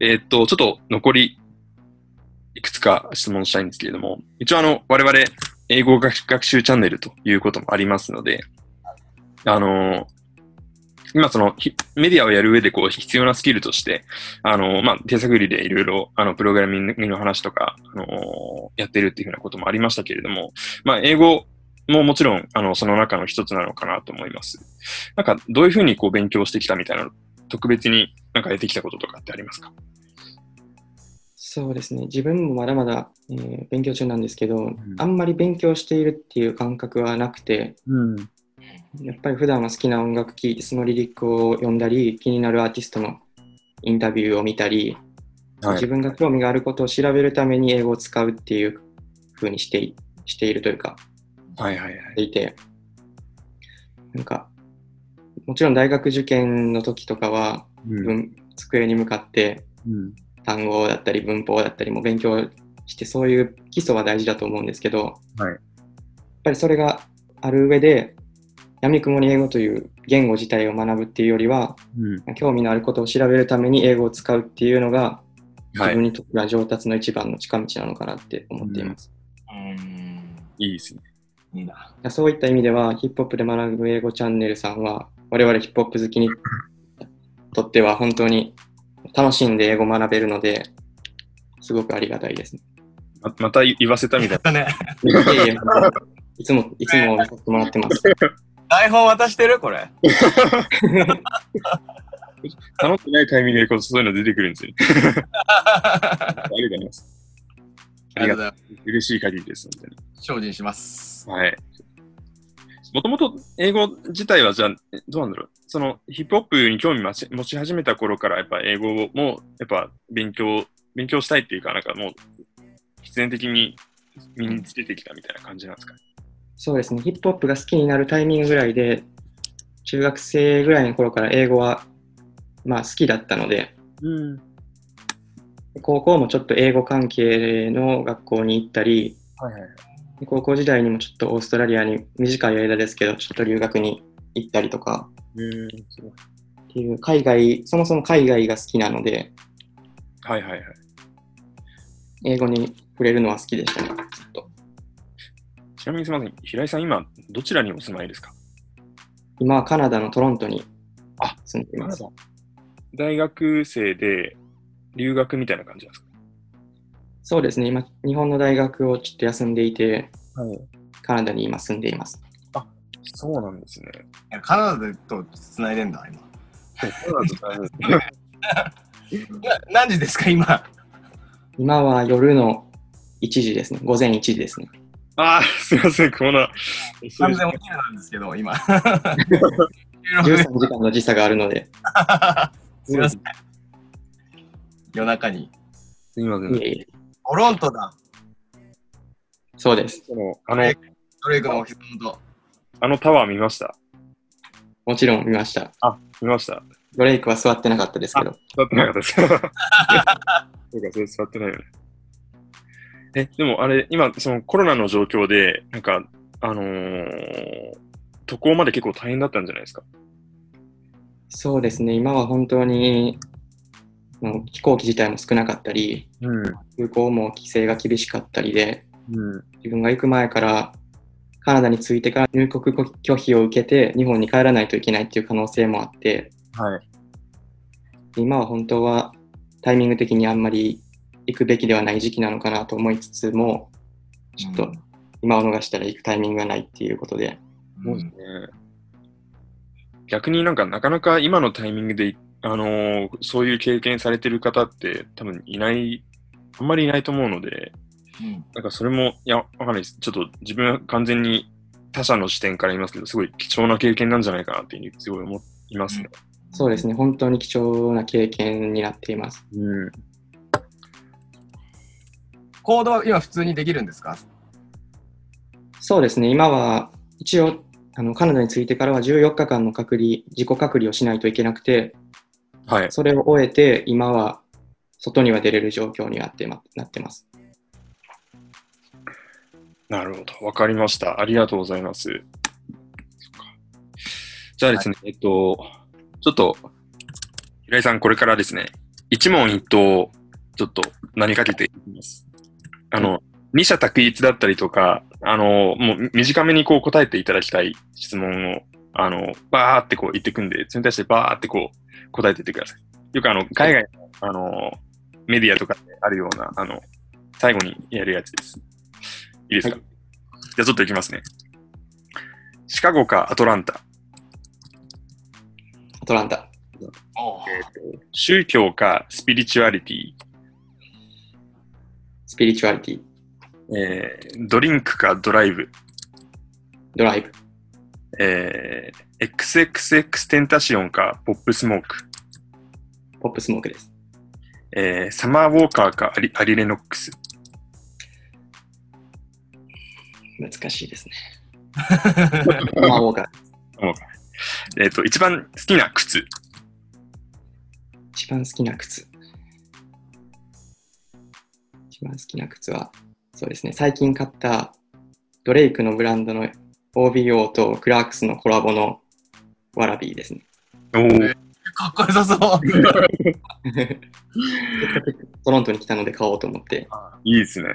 えーっと、ちょっと残りいくつか質問したいんですけれども、一応あの、我々、英語学習チャンネルということもありますので、あの今そのメディアをやる上でこう必要なスキルとして、あのまあ、手探りでいろいろあのプログラミングの話とか、あのやってるっていうふうなこともありましたけれども、まあ、英語ももちろんあのその中の一つなのかなと思います。なんかどういうふうにこう勉強してきたみたいな、特別になんか得てきたこととかってありますか？そうですね。自分もまだまだ、えー勉強中なんですけど、んあんまり勉強しているっていう感覚はなくて、うん。やっぱり普段は好きな音楽聴いて、そのリリックを読んだり、気になるアーティストのインタビューを見たり、はい自。分が興味があることを調べるために英語を使うっていう風にしていしているというか、はいはいはい。いて、なんか、もちろん大学受験の時とかは、机に向かってうん。単語だったり文法だったりも勉強してそういう基礎は大事だと思うんですけど、はいやっぱりそれがある上で闇雲に英語という言語自体を学ぶっていうよりはうん。興味のあることを調べるために英語を使うっていうのが自はい。分にとっては上達の一番の近道なのかなって思っています。うん。いいですね。いいな。そういった意味ではヒップホップで学ぶ英語チャンネルさんは我々ヒップホップ好きにとっては本当に楽しんで英語を学べるのですごくありがたいですね。ままた言わせたみたいだね。いやいやいつも、いつも見させてもらってます。台本渡してる？これ。な。頼ってないタイミングでこうそういうの出てくるんですよ。ありがとうございます。ありがとう。ございます。嬉しい限りです。精進します。はい。もともと英語自体はじゃあ、えどうなんだろう。そのヒップホップに興味持ち持ち始めた頃からやっぱ英語もやっぱ勉強、勉強したいっていうか、なんかもう必然的に身につけてきたみたいな感じなんですか？ね。そうですね、ヒップホップが好きになるタイミングぐらいで、中学生ぐらいの頃から英語は、まあ好きだったので、うん。高校もちょっと英語関係の学校に行ったり、はいはいはい。高校時代にもちょっとオーストラリアに短い間ですけど、ちょっと留学に行ったりとかうん。っていう海外、そもそも海外が好きなので、はいはいはい。英語に触れるのは好きでしたね、ずっと。ちなみにすみません、平井さん、今、どちらにお住まいですか？今はカナダのトロントにあ住んでいます。大学生で留学みたいな感じなんですそうですね、今、日本の大学をちょっと休んでいて、かはい。カナダに今住んでいます。そうなんですね。カナダと繋いでんだ、今。そうなんですね。な何時ですか、今？今は夜の1時ですね。午前1時ですね。ああ、すみません、こんな。完全お昼なんですけど、今。13時間の時差があるので。すみません。夜中に。すみません。いえいえトロントだ。そうです。あの、ドレイクのオフィス元。あのタワー見ました？もちろん見ました。あ、見ました。ドレイクは座ってなかったですけど。座ってなかったです。そうか、それ座ってないよね。え、でもあれ、今、そのコロナの状況で、なんか、あのー渡航まで結構大変だったんじゃないですか？そうですね。今は本当にもう飛行機自体も少なかったり、うん。空港も規制が厳しかったりで、うん。自分が行く前からカナダに着いてから入国拒否を受けて日本に帰らないといけないっていう可能性もあって、はい。今は本当はタイミング的にあんまり行くべきではない時期なのかなと思いつつも、ちょっと今を逃したら行くタイミングがないっていうことで、そうですね。逆になんかなかなか今のタイミングで、あのーそういう経験されてる方って多分いない、あんまりいないと思うので、うんなんかそれも、いや、わかんないです。ちょっと自分は完全に他者の視点から言いますけど、すごい貴重な経験なんじゃないかなっていうふうにすごい思いますね。そうですね、本当に貴重な経験になっています。うん。コードは今普通にできるんですか？そうですね、今は一応あのカナダに着いてからは14日間の隔離、自己隔離をしないといけなくて、はい。それを終えて今は外には出れる状況になってまなってます。なるほど。わかりました。ありがとうございます。じゃあですね、えっと、ちょっと、平井さん、これからですね、一問一答、ちょっと投げかけていきます。あの、二者択一だったりとか、あの、もう短めにこう答えていただきたい質問を、あの、バーってこう言ってくんで、それに対してバーってこう答えていってください。よくあの、海外の、あの、メディアとかであるような、あの、最後にやるやつです。いいですか、はいじゃあちょっといきますね。シカゴかアトランタ。アトランタ。おえーと宗教かスピリチュアリティ。スピリチュアリティ。えードリンクかドライブ。ドライブ。えー XXX テンタシオンかポップスモーク。ポップスモークです。えーサマーウォーカーかアリアリレノックス。難しいですね。まあ、ウォーカー。えっ、と、一番好きな靴。一番好きな靴。一番好きな靴は、そうですね、最近買ったドレイクのブランドの OBO とクラークスのコラボのワラビーですね。おーかっこよさそう。トロントに来たので買おうと思って、いいですね。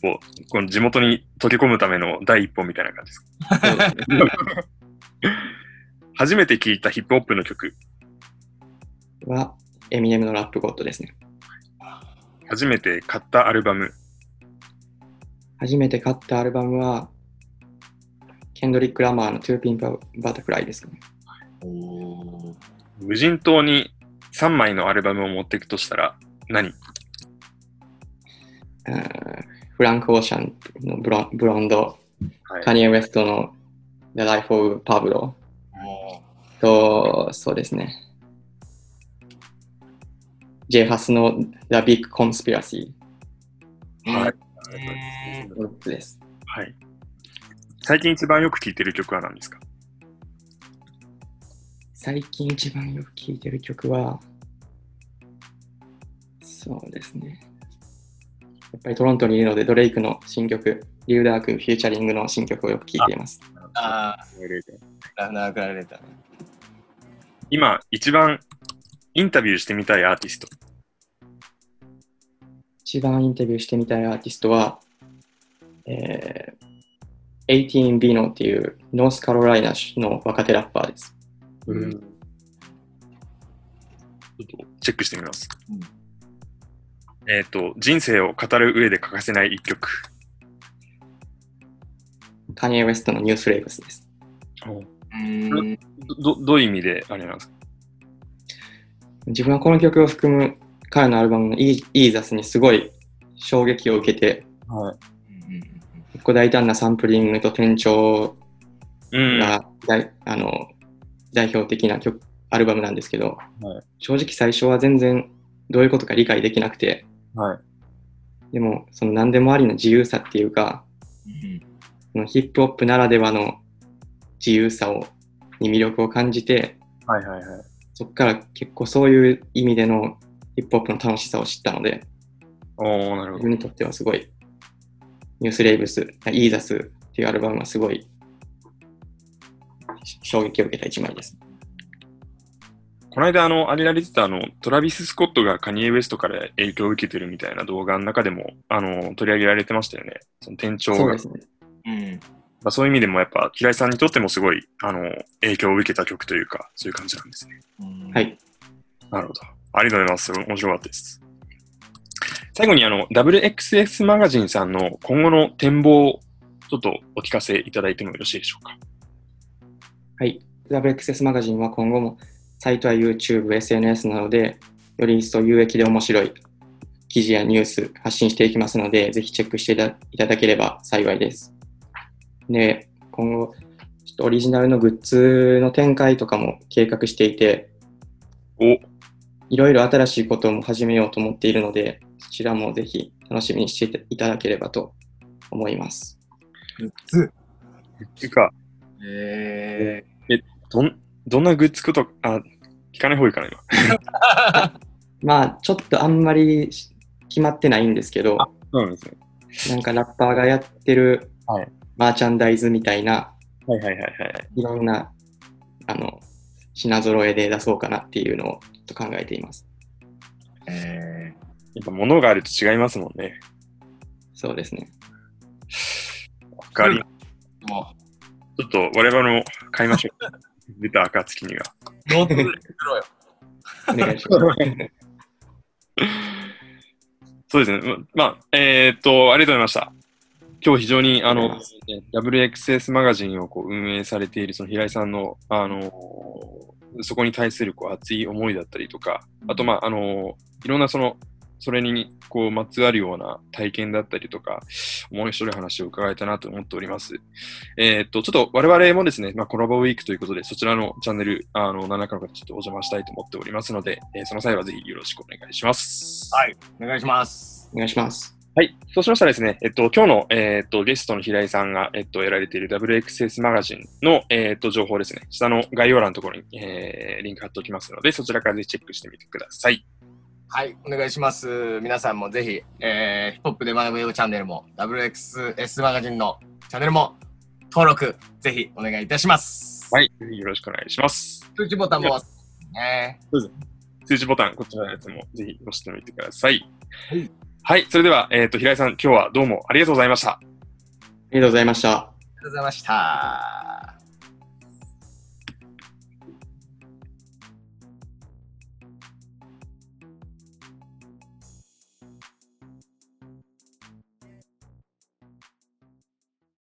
こう、この地元に溶け込むための第一歩みたいな感じです。そうですね 初めて聴いたヒップホップの曲。は、エミネムのラップゴッドですね。初めて買ったアルバム。初めて買ったアルバムは、ケンドリック・ラマーの Two Pin Butterfly ですかね。おー。無人島に3枚のアルバムを持っていくとしたら何？フランク・オーシャンのブロンブロンド、はい。カニエ・ウェストの The Life of Pablo おと、そうですね。J ハスの The Big Conspiracy ー。はい。はい。最近一番よく聴いてる曲は何ですか？最近一番よく聴いてる曲は、そうですね。やっぱりトロントにいるので、ドレイクの新曲、リューダークフューチャリングの新曲をよく聴いています。あーラフナークラレターね。今一番インタビューしてみたいアーティスト。一番インタビューしてみたいアーティストは、えー、18ビノっていうノースカロライナの若手ラッパーです。うんちょっとチェックしてみます。うんえっ、と、人生を語る上で欠かせない一曲。カニエ・ウェストのニュースレイブスです。うん。どどどういう意味であれなんです？か自分はこの曲を含む彼のアルバムのイーイーザスにすごい衝撃を受けて、はい。構大胆なサンプリングと転調うん。が代,、あの代表的な曲アルバムなんですけど、はい正直最初は全然どういうことか理解できなくて、はい。でもその何でもありの自由さっていうか、うんそのヒップホップならではの自由さをに魅力を感じて、はいはいはい。そこから結構そういう意味でのヒップホップの楽しさを知ったので、おー、なるほど。自分にとってはすごい、ニュースレイブス、イーザスっていうアルバムはすごい衝撃を受けた一枚です。この間、あの、あれられてた、あの、トラビス・スコットがカニエ・ウェストから影響を受けてるみたいな動画の中でも、あの、取り上げられてましたよね。その店長が。そうですね。うん。まあ、そういう意味でも、やっぱ、平井さんにとってもすごい、あの、影響を受けた曲というか、そういう感じなんですね。うんはい。なるほど。ありがとうございます。面白かったです。最後に、あの、WXS マガジンさんの今後の展望をちょっとお聞かせいただいてもよろしいでしょうか？はい。WXS マガジンは今後もサイトや YouTube、SNS などでより一層有益で面白い記事やニュース発信していきますので、ぜひチェックしていただければ幸いです。で、今後、ちょっとオリジナルのグッズの展開とかも計画していて、お、いろいろ新しいことも始めようと思っているので、そちらもぜひ楽しみにしていただければと思います。グッズ。っていうか、えどん、どんなグッズこと、あ、聞かない方がいいかな、今。まあ、ちょっとあんまり決まってないんですけど、そうなんですね。なんかラッパーがやってるはいマーチャンダイズみたいな、はいはいはいはい。いろんなあの品揃えで出そうかなっていうのをと考えています。えやっぱ物があると違いますもんね。そうですね。わかりー、もちょっと我々も買いましょう。出た暁には。う、ノートブレ作ろうよ。お願いします。そうですね。ままあ、えーっと、ありがとうございました。今日非常に、あの WXS マガジンをこう運営されているその平井さんの、あの、そこに対するこう熱い思いだったりとか、あと、まあ、あの、いろんなその、それにこうまつわるような体験だったりとか、面白い話を伺えたなと思っております。えーっと、ちょっと我々もですね、まあ、コラボウィークということで、そちらのチャンネル、あの、何らかの形でお邪魔したいと思っておりますので、えーその際はぜひよろしくお願いします。はい、お願いします。お願いします。はい。そうしましたらですね、えっと、今日の、えっと、ゲストの平井さんが、えっと、やられている WXS マガジンの、えっと、情報ですね。下の概要欄のところに、えー、リンク貼っておきますので、そちらからぜひチェックしてみてください。はい、お願いします。皆さんもぜひ、えー、ヒップホップで学ぶよチャンネルも、WXS マガジンのチャンネルも登録、ぜひお願いいたします。はい。よろしくお願いします。通知ボタンも、ね、通知ボタン、こちらのやつもぜひ押してみてください。はい。はい。それでは、えっと、平井さん、今日はどうもありがとうございました。ありがとうございました。ありがとうございました。